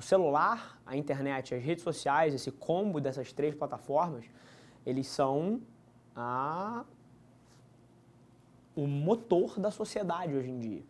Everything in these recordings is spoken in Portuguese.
o celular, a internet, as redes sociais, esse combo dessas três plataformas, eles são a... o motor da sociedade hoje em dia.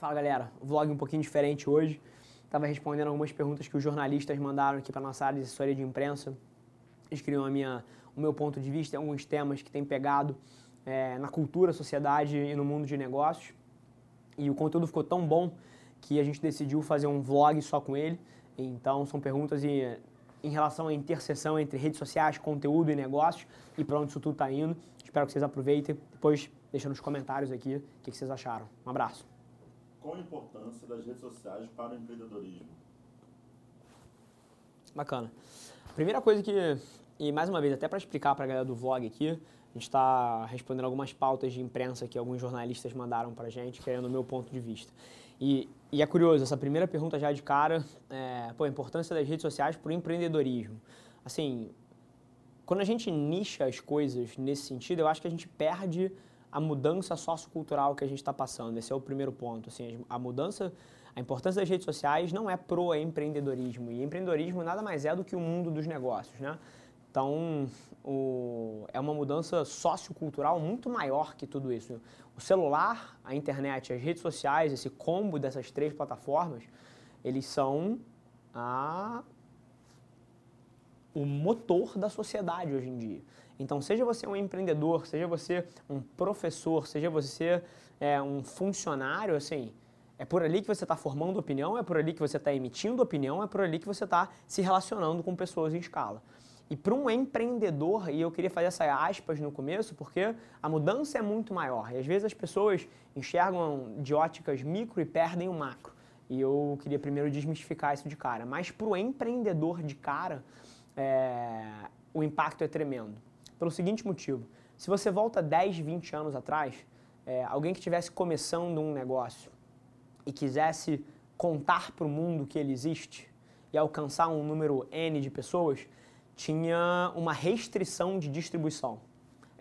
Fala galera, vlog um pouquinho diferente hoje. Estava respondendo algumas perguntas que os jornalistas mandaram aqui para nossa área de assessoria de imprensa. Eles queriam a minha, o meu ponto de vista alguns temas que têm pegado é, na cultura, sociedade e no mundo de negócios. E o conteúdo ficou tão bom que a gente decidiu fazer um vlog só com ele. Então são perguntas em, relação à interseção entre redes sociais, conteúdo e negócios e para onde isso tudo está indo. Espero que vocês aproveitem. Depois deixa nos comentários aqui o que vocês acharam. Um abraço. Qual a importância das redes sociais para o empreendedorismo? Bacana. Primeira coisa que, e mais uma vez, até para explicar para a galera do vlog aqui, a gente está respondendo algumas pautas de imprensa que alguns jornalistas mandaram para a gente, querendo o meu ponto de vista. E, e, é curioso, essa primeira pergunta já de cara, é, pô, a importância das redes sociais para o empreendedorismo. Assim, quando a gente nicha as coisas nesse sentido, eu acho que a gente perde a mudança sociocultural que a gente está passando. Esse é o primeiro ponto. Assim, a mudança, a importância das redes sociais não é pro empreendedorismo. E empreendedorismo nada mais é do que o mundo dos negócios, né? Então, o, é uma mudança sociocultural muito maior que tudo isso. O celular, a internet, as redes sociais, esse combo dessas três plataformas, eles são a, o motor da sociedade hoje em dia. Então, seja você um empreendedor, seja você um professor, seja você é, um funcionário, assim, é por ali que você está formando opinião, é por ali que você está emitindo opinião, é por ali que você está se relacionando com pessoas em escala. E para um empreendedor, e eu queria fazer essa aspas no começo, porque a mudança é muito maior. E às vezes as pessoas enxergam de óticas micro e perdem o macro. E eu queria primeiro desmistificar isso de cara. Mas para o empreendedor de cara, é, o impacto é tremendo. Pelo seguinte motivo: se você volta 10, 20 anos atrás, é, alguém que estivesse começando um negócio e quisesse contar para o mundo que ele existe e alcançar um número N de pessoas, tinha uma restrição de distribuição.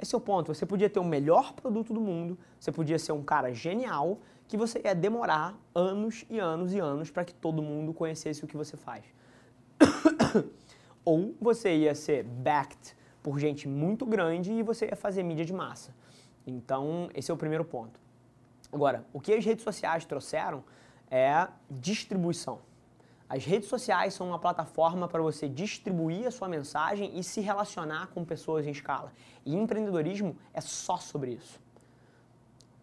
Esse é o ponto. Você podia ter o melhor produto do mundo, você podia ser um cara genial, que você ia demorar anos e anos e anos para que todo mundo conhecesse o que você faz. Ou você ia ser backed por gente muito grande e você ia fazer mídia de massa. Então, esse é o primeiro ponto. Agora, o que as redes sociais trouxeram é distribuição. As redes sociais são uma plataforma para você distribuir a sua mensagem e se relacionar com pessoas em escala. E empreendedorismo é só sobre isso.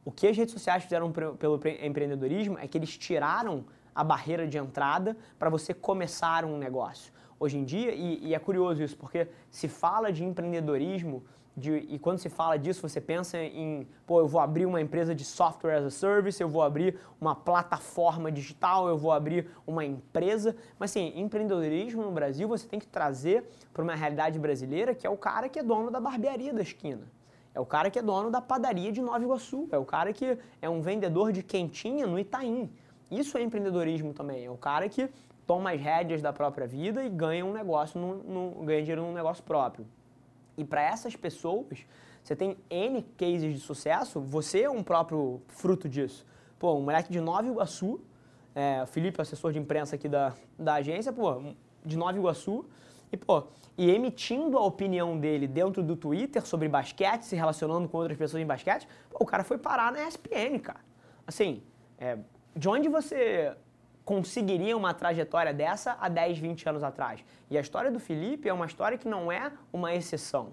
O que as redes sociais fizeram pelo empreendedorismo é que eles tiraram a barreira de entrada para você começar um negócio hoje em dia, e, e, é curioso isso, porque se fala de empreendedorismo, de, e quando se fala disso, você pensa em, pô, eu vou abrir uma empresa de software as a service, eu vou abrir uma plataforma digital, eu vou abrir uma empresa. Mas assim, empreendedorismo no Brasil você tem que trazer para uma realidade brasileira que é o cara que é dono da barbearia da esquina. É o cara que é dono da padaria de Nova Iguaçu. É o cara que é um vendedor de quentinha no Itaim. Isso é empreendedorismo também. É o cara que toma as rédeas da própria vida e ganha um negócio, no, no, ganha dinheiro num negócio próprio. E para essas pessoas, você tem N cases de sucesso, você é um próprio fruto disso. Pô, um moleque de Nova Iguaçu, é, o Felipe, assessor de imprensa aqui da, da agência, pô, de Nova Iguaçu, e, pô, e emitindo a opinião dele dentro do Twitter sobre basquete, se relacionando com outras pessoas em basquete, pô, o cara foi parar na ESPN, cara. Assim, é, de onde você conseguiria uma trajetória dessa há 10, 20 anos atrás. E a história do Felipe é uma história que não é uma exceção.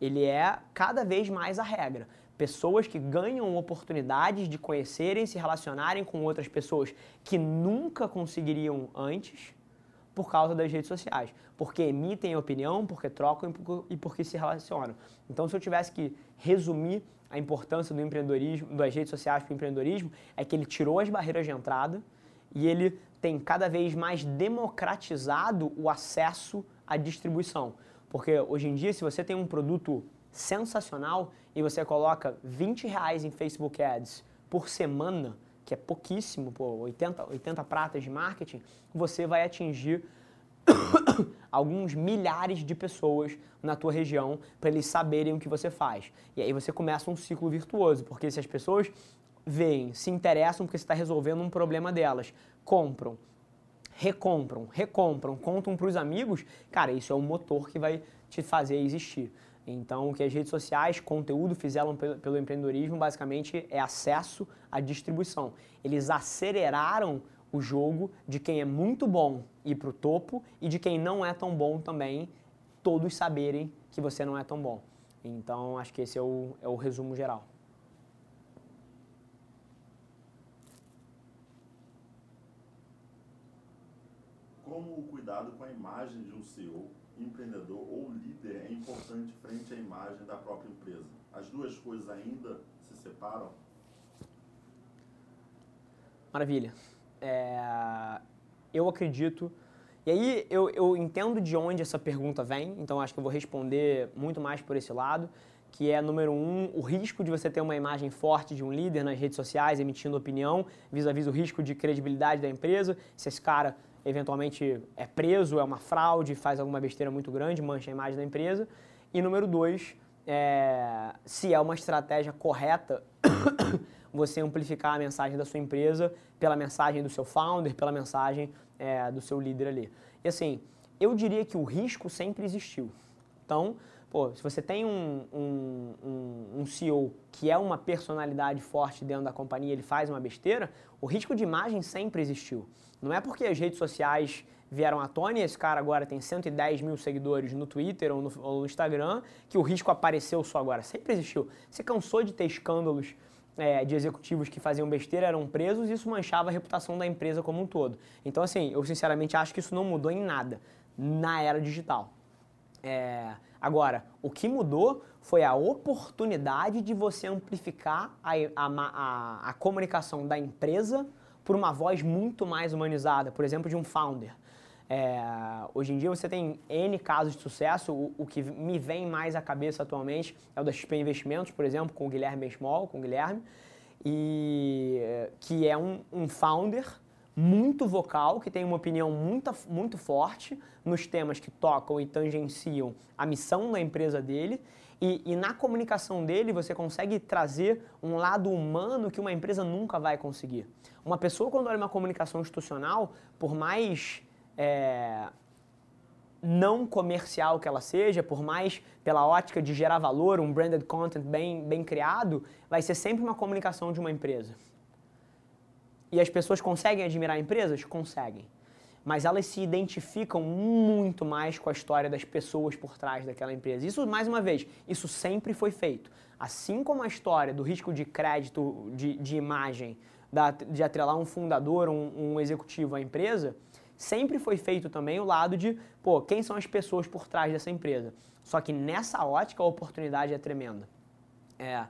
Ele é cada vez mais a regra. Pessoas que ganham oportunidades de conhecerem, se relacionarem com outras pessoas que nunca conseguiriam antes por causa das redes sociais. Porque emitem opinião, porque trocam e porque se relacionam. Então, se eu tivesse que resumir a importância do empreendedorismo, das redes sociais para o empreendedorismo, é que ele tirou as barreiras de entrada e ele tem cada vez mais democratizado o acesso à distribuição. Porque hoje em dia, se você tem um produto sensacional e você coloca 20 reais em Facebook Ads por semana, que é pouquíssimo, pô, 80, 80 pratas de marketing, você vai atingir alguns milhares de pessoas na tua região para eles saberem o que você faz. E aí você começa um ciclo virtuoso, porque se as pessoas veem, se interessam porque você está resolvendo um problema delas, compram, recompram, recompram, contam para os amigos, cara, isso é o motor que vai te fazer existir. Então, o que as redes sociais, conteúdo fizeram pelo, pelo empreendedorismo, basicamente é acesso à distribuição. Eles aceleraram o jogo de quem é muito bom ir para o topo e de quem não é tão bom também, todos saberem que você não é tão bom. Então, acho que esse é o, é o resumo geral. Como o cuidado com a imagem de um CEO empreendedor ou líder é importante frente à imagem da própria empresa? As duas coisas ainda se separam? Maravilha. É, eu acredito. E aí eu, eu entendo de onde essa pergunta vem, então acho que eu vou responder muito mais por esse lado, que é, número um, o risco de você ter uma imagem forte de um líder nas redes sociais, emitindo opinião, vis-à-vis -vis o risco de credibilidade da empresa. Se esse cara eventualmente é preso, é uma fraude, faz alguma besteira muito grande, mancha a imagem da empresa. E número dois, é, se é uma estratégia correta você amplificar a mensagem da sua empresa pela mensagem do seu founder, pela mensagem é, do seu líder ali. E assim, eu diria que o risco sempre existiu. Então, pô, se você tem um, um, um, um CEO que é uma personalidade forte dentro da companhia, ele faz uma besteira, o risco de imagem sempre existiu. Não é porque as redes sociais vieram à tona e esse cara agora tem 110 mil seguidores no Twitter ou no, ou no Instagram que o risco apareceu só agora. Sempre existiu. Você cansou de ter escândalos é, de executivos que faziam besteira eram presos e isso manchava a reputação da empresa como um todo. Então, assim, eu sinceramente acho que isso não mudou em nada na era digital. É, agora, o que mudou foi a oportunidade de você amplificar a, a, a, a comunicação da empresa por uma voz muito mais humanizada, por exemplo, de um founder. É, hoje em dia você tem N casos de sucesso, o, o, que me vem mais à cabeça atualmente é o da XP Investimentos, por exemplo, com o Guilherme Small, com o Guilherme, e, que é um, um founder muito vocal, que tem uma opinião muito, muito forte nos temas que tocam e tangenciam a missão da empresa dele, e, e, na comunicação dele você consegue trazer um lado humano que uma empresa nunca vai conseguir. Uma pessoa, quando olha uma comunicação institucional, por mais é, não comercial que ela seja, por mais pela ótica de gerar valor, um branded content bem, bem criado, vai ser sempre uma comunicação de uma empresa. E as pessoas conseguem admirar empresas? Conseguem mas elas se identificam muito mais com a história das pessoas por trás daquela empresa. Isso, mais uma vez, isso sempre foi feito. Assim como a história do risco de crédito, de, de imagem, da, de atrelar um fundador, um, um executivo à empresa, sempre foi feito também o lado de, pô, quem são as pessoas por trás dessa empresa. Só que nessa ótica a oportunidade é tremenda. É,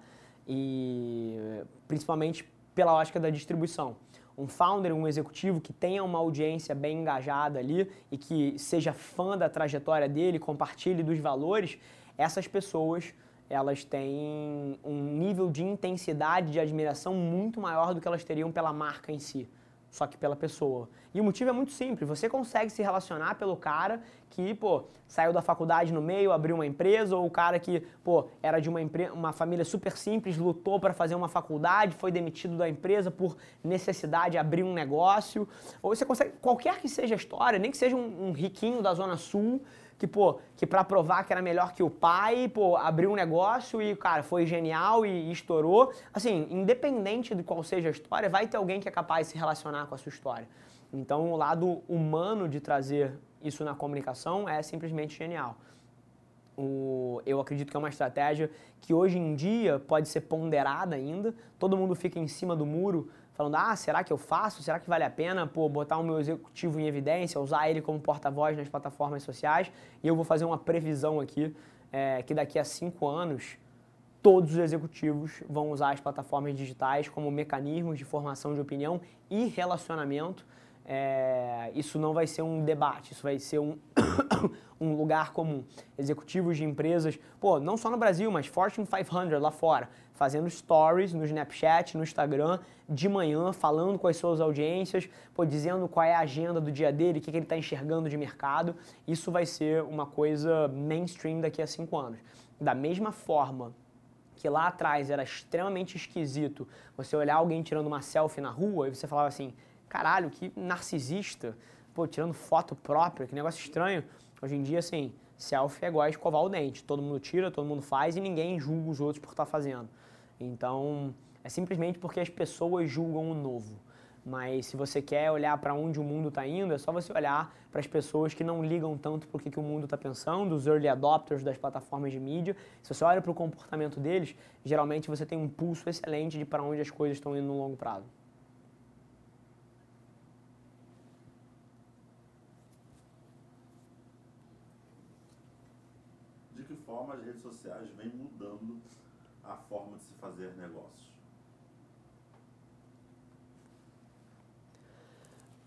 e principalmente pela ótica da distribuição um founder, um executivo que tenha uma audiência bem engajada ali e que seja fã da trajetória dele, compartilhe dos valores, essas pessoas elas têm um nível de intensidade de admiração muito maior do que elas teriam pela marca em si só que pela pessoa. E o motivo é muito simples, você consegue se relacionar pelo cara que, pô, saiu da faculdade no meio, abriu uma empresa, ou o cara que, pô, era de uma, uma família super simples, lutou para fazer uma faculdade, foi demitido da empresa por necessidade de abrir um negócio. Ou você consegue, qualquer que seja a história, nem que seja um, um riquinho da Zona Sul, que, pô, que pra provar que era melhor que o pai, pô, abriu um negócio e, cara, foi genial e, e, estourou. Assim, independente de qual seja a história, vai ter alguém que é capaz de se relacionar com a sua história. Então, o lado humano de trazer isso na comunicação é simplesmente genial. O, eu acredito que é uma estratégia que hoje em dia pode ser ponderada ainda. Todo mundo fica em cima do muro falando, ah, será que eu faço? Será que vale a pena pô, botar o meu executivo em evidência, usar ele como porta-voz nas plataformas sociais? E eu vou fazer uma previsão aqui, é, que daqui a cinco anos, todos os executivos vão usar as plataformas digitais como mecanismos de formação de opinião e relacionamento. É, isso não vai ser um debate, isso vai ser um, um lugar comum. Executivos de empresas, pô, não só no Brasil, mas Fortune 500 lá fora, fazendo stories no Snapchat, no Instagram, de manhã, falando com as suas audiências, pô, dizendo qual é a agenda do dia dele, o que, que ele está enxergando de mercado. Isso vai ser uma coisa mainstream daqui a cinco anos. Da mesma forma que lá atrás era extremamente esquisito você olhar alguém tirando uma selfie na rua e você falava assim, caralho, que narcisista, pô, tirando foto própria, que negócio estranho. Hoje em dia, assim, selfie é igual a escovar o dente. Todo mundo tira, todo mundo faz e ninguém julga os outros por estar tá fazendo. Então, é simplesmente porque as pessoas julgam o novo. Mas se você quer olhar para onde o mundo está indo, é só você olhar para as pessoas que não ligam tanto para o que, que o mundo está pensando, os early adopters das plataformas de mídia. Se você olha para o comportamento deles, geralmente você tem um pulso excelente de para onde as coisas estão indo no longo prazo. De que forma as redes sociais vêm mudando a forma de se fazer negócios?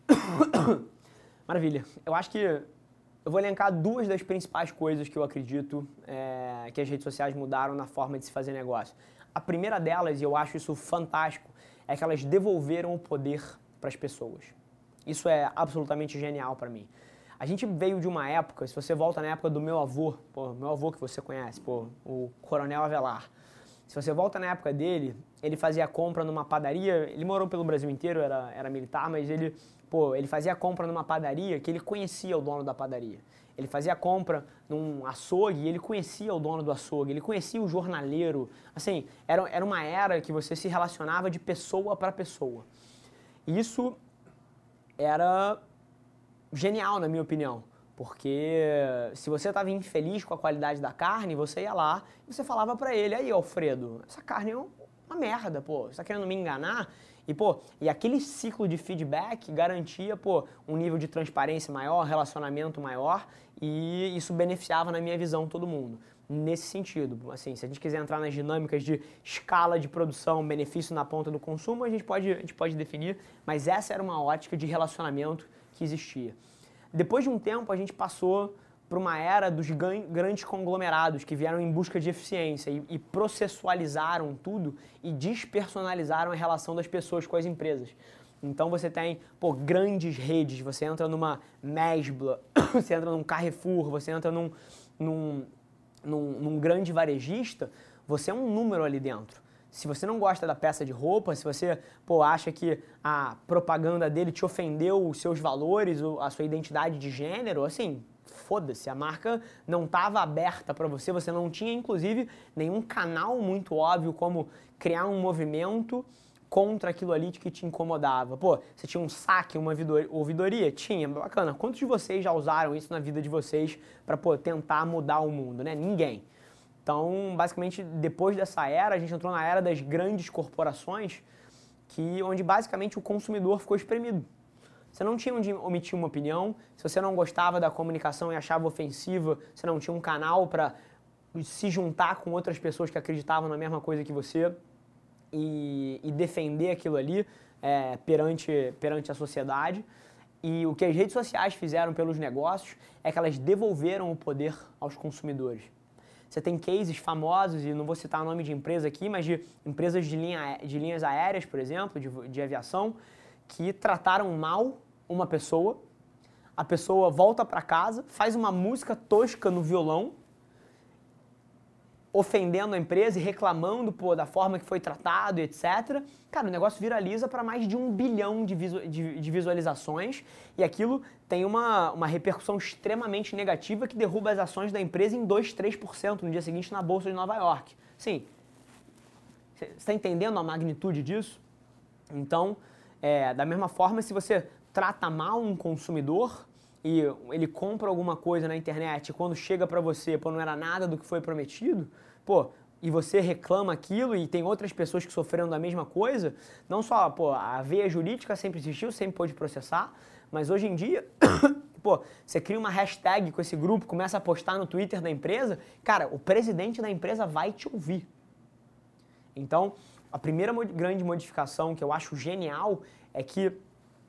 Maravilha. Eu acho que eu vou elencar duas das principais coisas que eu acredito é, que as redes sociais mudaram na forma de se fazer negócio. A primeira delas, e eu acho isso fantástico, é que elas devolveram o poder para as pessoas. Isso é absolutamente genial para mim. A gente veio de uma época, se você volta na época do meu avô, pô, meu avô que você conhece, pô, o Coronel Avelar. Se você volta na época dele, ele fazia compra numa padaria, ele morou pelo Brasil inteiro, era, era militar, mas ele Pô, ele fazia compra numa padaria que ele conhecia o dono da padaria. Ele fazia compra num açougue e ele conhecia o dono do açougue, ele conhecia o jornaleiro. Assim, era, era uma era que você se relacionava de pessoa para pessoa. Isso era genial, na minha opinião. Porque se você estava infeliz com a qualidade da carne, você ia lá e você falava para ele, aí Alfredo, essa carne é uma merda, pô, você está querendo me enganar? E, pô, e aquele ciclo de feedback garantia, pô, um nível de transparência maior, relacionamento maior, e isso beneficiava, na minha visão, todo mundo. Nesse sentido, assim, se a gente quiser entrar nas dinâmicas de escala de produção, benefício na ponta do consumo, a gente pode, a gente pode definir, mas essa era uma ótica de relacionamento que existia. Depois de um tempo, a gente passou para uma era dos grandes conglomerados que vieram em busca de eficiência e, e, processualizaram tudo e despersonalizaram a relação das pessoas com as empresas. Então você tem pô, grandes redes, você entra numa Mesbla, você entra num Carrefour, você entra num, num, num, num grande varejista, você é um número ali dentro. Se você não gosta da peça de roupa, se você pô, acha que a propaganda dele te ofendeu os seus valores, a sua identidade de gênero, assim, foda-se, a marca não estava aberta para você, você não tinha inclusive nenhum canal muito óbvio como criar um movimento contra aquilo ali que te incomodava. Pô, você tinha um saque, uma ouvidoria? Tinha, bacana. Quantos de vocês já usaram isso na vida de vocês para tentar mudar o mundo, né? Ninguém. Então, basicamente, depois dessa era, a gente entrou na era das grandes corporações, que onde basicamente o consumidor ficou espremido. Você não tinha onde omitir uma opinião. Se você não gostava da comunicação e achava ofensiva, você não tinha um canal para se juntar com outras pessoas que acreditavam na mesma coisa que você e, e defender aquilo ali é, perante, perante a sociedade. E o que as redes sociais fizeram pelos negócios é que elas devolveram o poder aos consumidores. Você tem cases famosos, e não vou citar o nome de empresa aqui, mas de empresas de, linha, de linhas aéreas, por exemplo, de, de aviação, que trataram mal uma pessoa, a pessoa volta para casa, faz uma música tosca no violão, ofendendo a empresa e reclamando pô, da forma que foi tratado, etc. Cara, o negócio viraliza para mais de um bilhão de, visu de, de, visualizações e aquilo tem uma, uma repercussão extremamente negativa que derruba as ações da empresa em 2, 3% no dia seguinte na Bolsa de Nova York. Sim, você está entendendo a magnitude disso? Então, é, da mesma forma, se você trata mal um consumidor e ele compra alguma coisa na internet e quando chega para você, pô, não era nada do que foi prometido, pô, e você reclama aquilo e tem outras pessoas que sofreram da mesma coisa, não só, pô, a veia jurídica sempre existiu, sempre pôde processar, mas hoje em dia, pô, você cria uma hashtag com esse grupo, começa a postar no Twitter da empresa, cara, o presidente da empresa vai te ouvir. Então, a primeira grande modificação que eu acho genial é que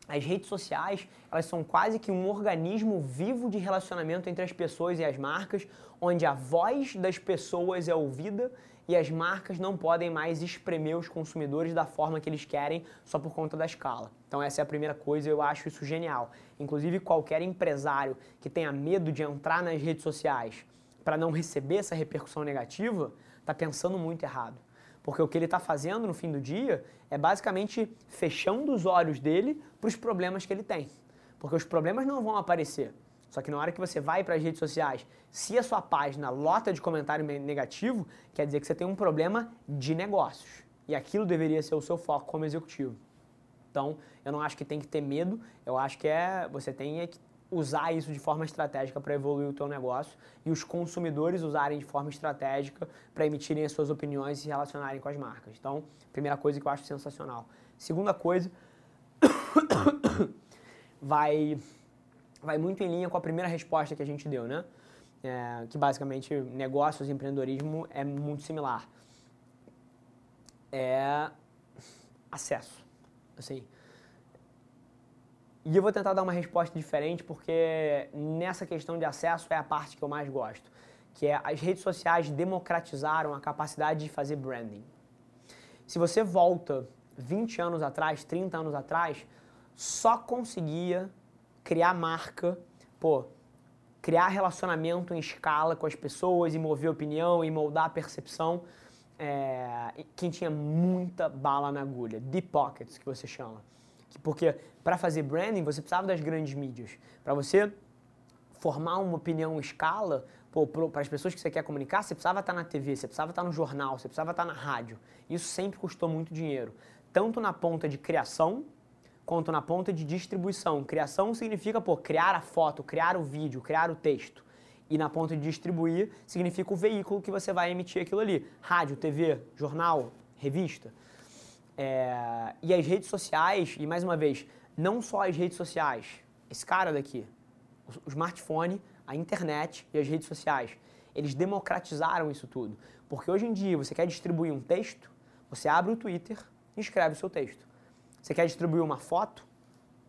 as redes sociais, elas são quase que um organismo vivo de relacionamento entre as pessoas e as marcas, onde a voz das pessoas é ouvida e as marcas não podem mais espremer os consumidores da forma que eles querem só por conta da escala. Então essa é a primeira coisa, eu acho isso genial. Inclusive qualquer empresário que tenha medo de entrar nas redes sociais para não receber essa repercussão negativa, está pensando muito errado. Porque o que ele está fazendo no fim do dia é basicamente fechando os olhos dele para os problemas que ele tem. Porque os problemas não vão aparecer. Só que na hora que você vai para as redes sociais, se a sua página lota de comentário negativo, quer dizer que você tem um problema de negócios. E aquilo deveria ser o seu foco como executivo. Então, eu não acho que tem que ter medo, eu acho que é você tem é que usar isso de forma estratégica para evoluir o teu negócio e os consumidores usarem de forma estratégica para emitirem as suas opiniões e se relacionarem com as marcas. Então, primeira coisa que eu acho sensacional. Segunda coisa, vai, vai muito em linha com a primeira resposta que a gente deu, né? É, que basicamente negócios e empreendedorismo é muito similar. É acesso. Assim, e eu vou tentar dar uma resposta diferente porque nessa questão de acesso é a parte que eu mais gosto, que é as redes sociais democratizaram a capacidade de fazer branding. Se você volta 20 anos atrás, 30 anos atrás, só conseguia criar marca, pô, criar relacionamento em escala com as pessoas e mover opinião e moldar a percepção é, quem tinha muita bala na agulha, deep pockets que você chama. Porque para fazer branding você precisava das grandes mídias. Para você formar uma opinião escala, para as pessoas que você quer comunicar, você precisava estar na TV, você precisava estar no jornal, você precisava estar na rádio. Isso sempre custou muito dinheiro. Tanto na ponta de criação, quanto na ponta de distribuição. Criação significa, pô, criar a foto, criar o vídeo, criar o texto. E na ponta de distribuir significa o veículo que você vai emitir aquilo ali. Rádio, TV, jornal, revista. É, e as redes sociais, e mais uma vez, não só as redes sociais, esse cara daqui, o, smartphone, a internet e as redes sociais, eles democratizaram isso tudo. Porque hoje em dia você quer distribuir um texto, você abre o Twitter e escreve o seu texto. Você quer distribuir uma foto,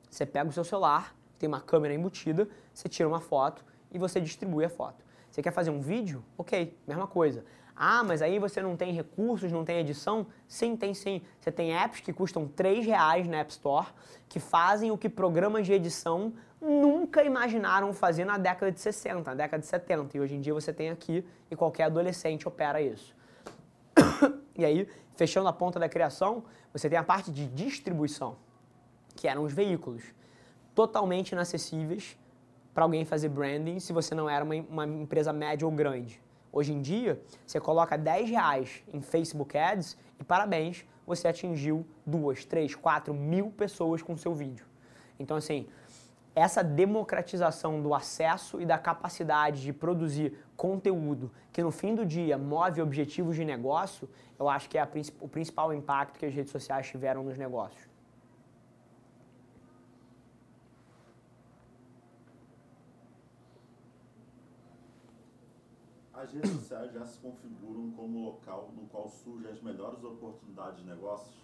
você pega o seu celular, tem uma câmera embutida, você tira uma foto e você distribui a foto. Você quer fazer um vídeo? Ok, mesma coisa. Ah, mas aí você não tem recursos, não tem edição? Sim, tem sim. Você tem apps que custam 3 reais na App Store, que fazem o que programas de edição nunca imaginaram fazer na década de 60, na década de 70. E hoje em dia você tem aqui e qualquer adolescente opera isso. e aí, fechando a ponta da criação, você tem a parte de distribuição, que eram os veículos totalmente inacessíveis para alguém fazer branding se você não era uma, uma empresa média ou grande. Hoje em dia, você coloca 10 reais em Facebook Ads e parabéns, você atingiu duas, três, quatro mil pessoas com seu vídeo. Então, assim, essa democratização do acesso e da capacidade de produzir conteúdo que no fim do dia move objetivos de negócio, eu acho que é a, o principal impacto que as redes sociais tiveram nos negócios. As redes sociais já se configuram como local no qual surgem as melhores oportunidades de negócios?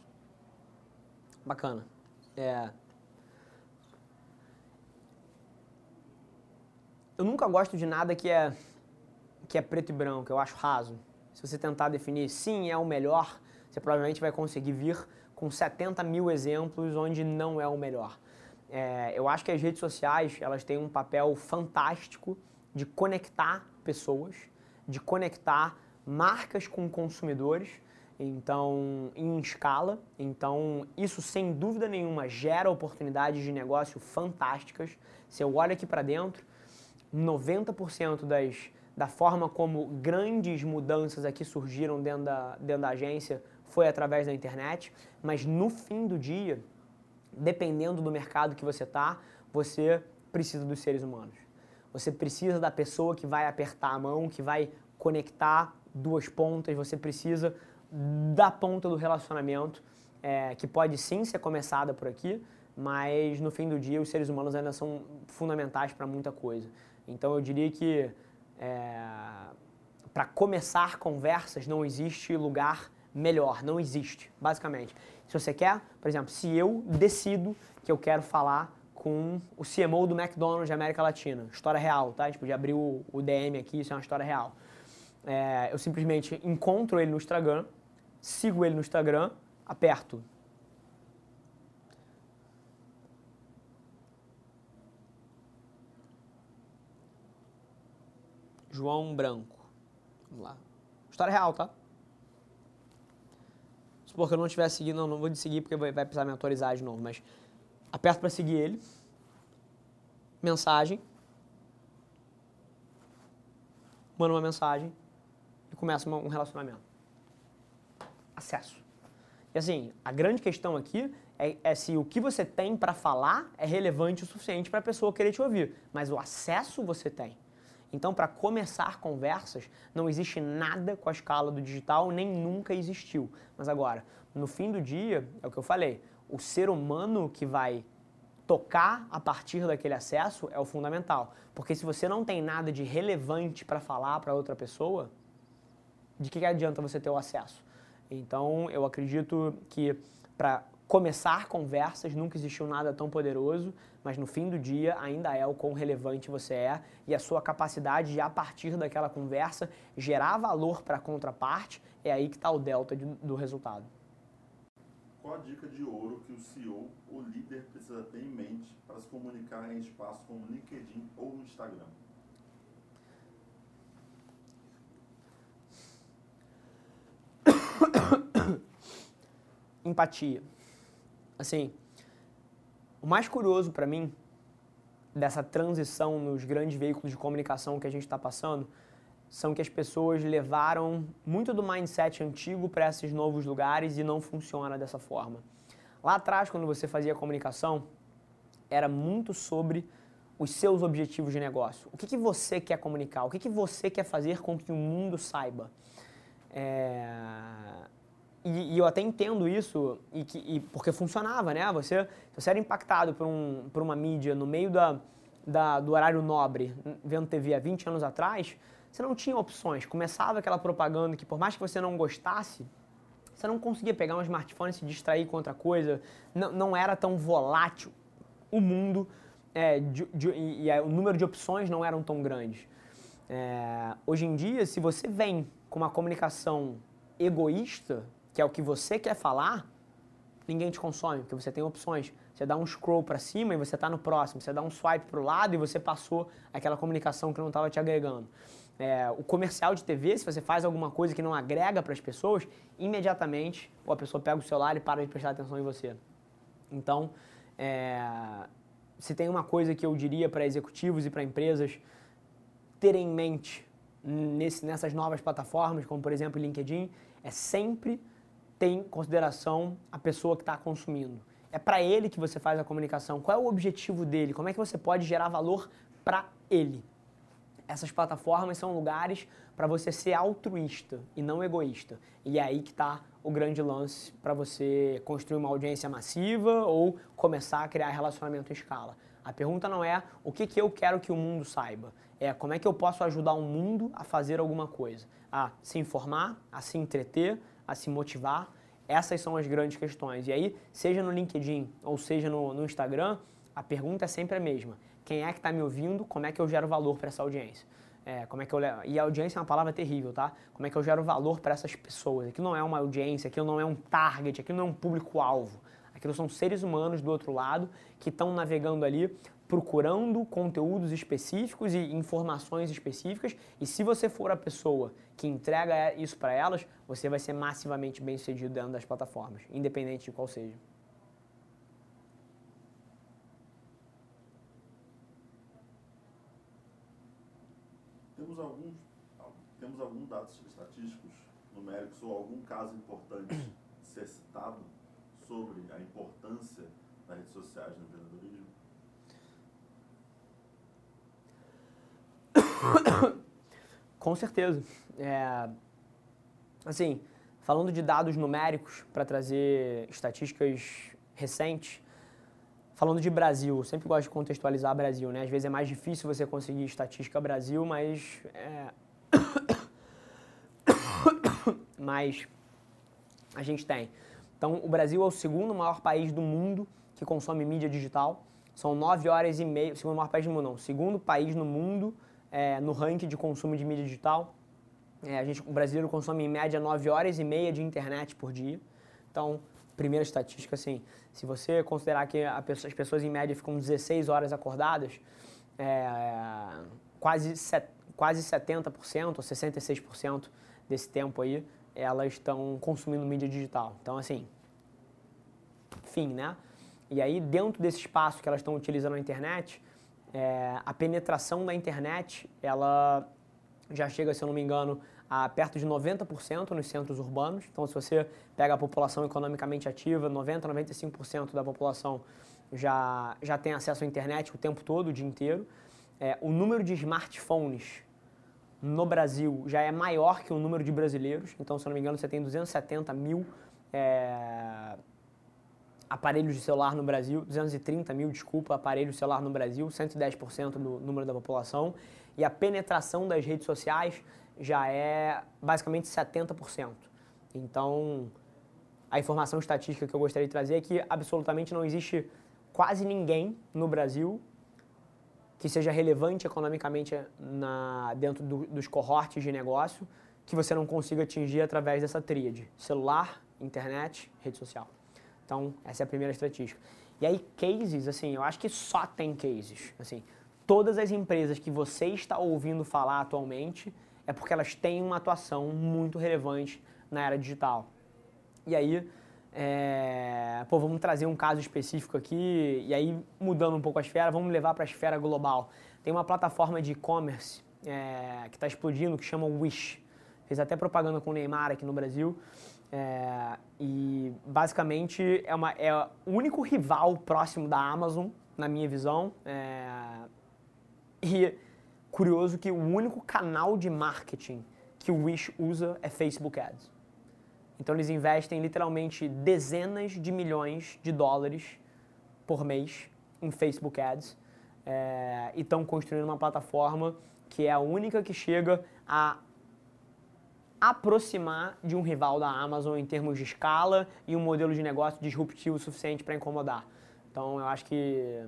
Bacana. É... Eu nunca gosto de nada que é, que é preto e branco, eu acho raso. Se você tentar definir sim é o melhor, você provavelmente vai conseguir vir com 70 mil exemplos onde não é o melhor. É, eu acho que as redes sociais elas têm um papel fantástico de conectar pessoas de conectar marcas com consumidores, então em escala. Então isso sem dúvida nenhuma gera oportunidades de negócio fantásticas. Se eu olho aqui para dentro, 90% das da forma como grandes mudanças aqui surgiram dentro da, dentro da agência foi através da internet, mas no fim do dia, dependendo do mercado que você está, você precisa dos seres humanos. Você precisa da pessoa que vai apertar a mão, que vai conectar duas pontas, você precisa da ponta do relacionamento, é, que pode sim ser começada por aqui, mas no fim do dia os seres humanos ainda são fundamentais para muita coisa. Então eu diria que é, para começar conversas não existe lugar melhor, não existe, basicamente. Se você quer, por exemplo, se eu decido que eu quero falar com o CMO do McDonald's de América Latina, história real, tá? A gente podia abrir o, DM aqui, isso é uma história real. É, eu simplesmente encontro ele no Instagram, sigo ele no Instagram, aperto João Branco. Vamos lá. História real, tá? Supor que eu não estiver seguindo, não, não vou te seguir porque vai, vai precisar me autorizar de novo, mas aperto para seguir ele. Mensagem. Manda uma mensagem e começa um relacionamento. Acesso. E assim, a grande questão aqui é, é se o que você tem para falar é relevante o suficiente para a pessoa querer te ouvir, mas o acesso você tem. Então, para começar conversas, não existe nada com a escala do digital, nem nunca existiu. Mas agora, no fim do dia, é o que eu falei, o ser humano que vai tocar a partir daquele acesso é o fundamental. Porque se você não tem nada de relevante para falar para outra pessoa, de que adianta você ter o acesso? Então, eu acredito que para começar conversas nunca existiu nada tão poderoso mas no fim do dia ainda é o quão relevante você é e a sua capacidade de, a partir daquela conversa, gerar valor para a contraparte, é aí que está o delta de, do resultado. Qual a dica de ouro que o CEO ou líder precisa ter em mente para se comunicar em espaços como LinkedIn ou Instagram? Empatia. Assim, o mais curioso para mim dessa transição nos grandes veículos de comunicação que a gente está passando são que as pessoas levaram muito do mindset antigo para esses novos lugares e não funciona dessa forma. Lá atrás, quando você fazia comunicação, era muito sobre os seus objetivos de negócio. O que, que você quer comunicar? O que, que você quer fazer com que o mundo saiba? É... E, e, eu até entendo isso, e que, e porque funcionava, né? Você, você era impactado por, um, por uma mídia no meio da, da, do horário nobre, vendo TV há 20 anos atrás, você não tinha opções. Começava aquela propaganda que, por mais que você não gostasse, você não conseguia pegar um smartphone e se distrair com outra coisa. Não, não era tão volátil o mundo é, de, de, e, e, o número de opções não eram tão grandes. É, hoje em dia, se você vem com uma comunicação egoísta, que é o que você quer falar, ninguém te consome, porque você tem opções. Você dá um scroll para cima e você está no próximo. Você dá um swipe para o lado e você passou aquela comunicação que não estava te agregando. É, o comercial de TV, se você faz alguma coisa que não agrega para as pessoas, imediatamente a pessoa pega o celular e para de prestar atenção em você. Então, é, se tem uma coisa que eu diria para executivos e para empresas terem em mente nesse, nessas novas plataformas, como por exemplo o LinkedIn, é sempre tem em consideração a pessoa que está consumindo. É para ele que você faz a comunicação. Qual é o objetivo dele? Como é que você pode gerar valor para ele? Essas plataformas são lugares para você ser altruísta e não egoísta. E é aí que está o grande lance para você construir uma audiência massiva ou começar a criar relacionamento em escala. A pergunta não é o que, que eu quero que o mundo saiba, é como é que eu posso ajudar o mundo a fazer alguma coisa. A se informar, a se entreter, a se motivar. Essas são as grandes questões. E aí, seja no LinkedIn ou seja no, no Instagram, a pergunta é sempre a mesma. Quem é que está me ouvindo? Como é que eu gero valor para essa audiência? É, como é que eu E audiência é uma palavra terrível, tá? Como é que eu gero valor para essas pessoas? Aquilo não é uma audiência, aquilo não é um target, aquilo não é um público-alvo. Aquilo são seres humanos do outro lado que estão navegando ali procurando conteúdos específicos e informações específicas, e se você for a pessoa que entrega isso para elas, você vai ser massivamente bem sucedido dentro das plataformas, independente de qual seja. Temos alguns, temos alguns dados estatísticos numéricos ou algum caso importante ser citado sobre a importância das redes sociais no empreendedorismo? Com certeza. É, assim, falando de dados numéricos, para trazer estatísticas recentes, falando de Brasil, sempre gosto de contextualizar Brasil, né? Às vezes é mais difícil você conseguir estatística Brasil, mas... É... mas a gente tem. Então, o Brasil é o segundo maior país do mundo que consome mídia digital. São 9 horas e meia, segundo maior país do mundo, não, segundo país no mundo é, no ranking de consumo de mídia digital. É, a gente, o brasileiro consome em média 9 horas e meia de internet por dia. Então, primeira estatística, assim, se você considerar que pessoa, as pessoas em média ficam 16 horas acordadas, é, quase, set, quase 70% ou 66% desse tempo aí, elas estão consumindo mídia digital. Então, assim, fim, né? E aí, dentro desse espaço que elas estão utilizando a internet, é, a penetração da internet, ela já chega, se eu não me engano, a perto de 90% nos centros urbanos. Então, se você pega a população economicamente ativa, 90, 95% da população já, já tem acesso à internet o tempo todo, o dia inteiro. É, o número de smartphones no Brasil já é maior que o número de brasileiros. Então, se eu não me engano, você tem 270 mil é, aparelhos de celular no Brasil, 230 mil, desculpa, aparelhos de celular no Brasil, 110% do número da população, e a penetração das redes sociais já é basicamente 70%. Então, a informação estatística que eu gostaria de trazer é que absolutamente não existe quase ninguém no Brasil que seja relevante economicamente na, dentro do, dos cohortes de negócio que você não consiga atingir através dessa tríade: celular, internet, rede social. Então, essa é a primeira estatística. E aí, cases, assim, eu acho que só tem cases. Assim, todas as empresas que você está ouvindo falar atualmente é porque elas têm uma atuação muito relevante na era digital. E aí, é, pô, vamos trazer um caso específico aqui, e aí, mudando um pouco a esfera, vamos levar para a esfera global. Tem uma plataforma de e-commerce é, que está explodindo, que chama Wish. Fez até propaganda com o Neymar aqui no Brasil. É, e basicamente é, uma, é o único rival próximo da Amazon, na minha visão. É, e curioso que o único canal de marketing que o Wish usa é Facebook Ads. Então eles investem literalmente dezenas de milhões de dólares por mês em Facebook Ads é, e estão construindo uma plataforma que é a única que chega a aproximar de um rival da Amazon em termos de escala e um modelo de negócio disruptivo suficiente para incomodar. Então, eu acho que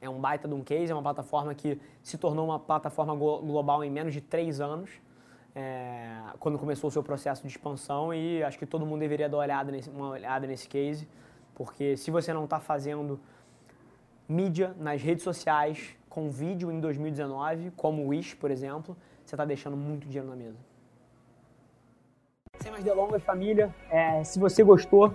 é um baita de um case, é uma plataforma que se tornou uma plataforma global em menos de três anos, é, quando começou o seu processo de expansão e acho que todo mundo deveria dar uma olhada nesse, uma olhada nesse case, porque se você não está fazendo mídia nas redes sociais com vídeo em 2019, como o Wish, por exemplo, você está deixando muito dinheiro na mesa. Sem mais delongas, família, é, se você gostou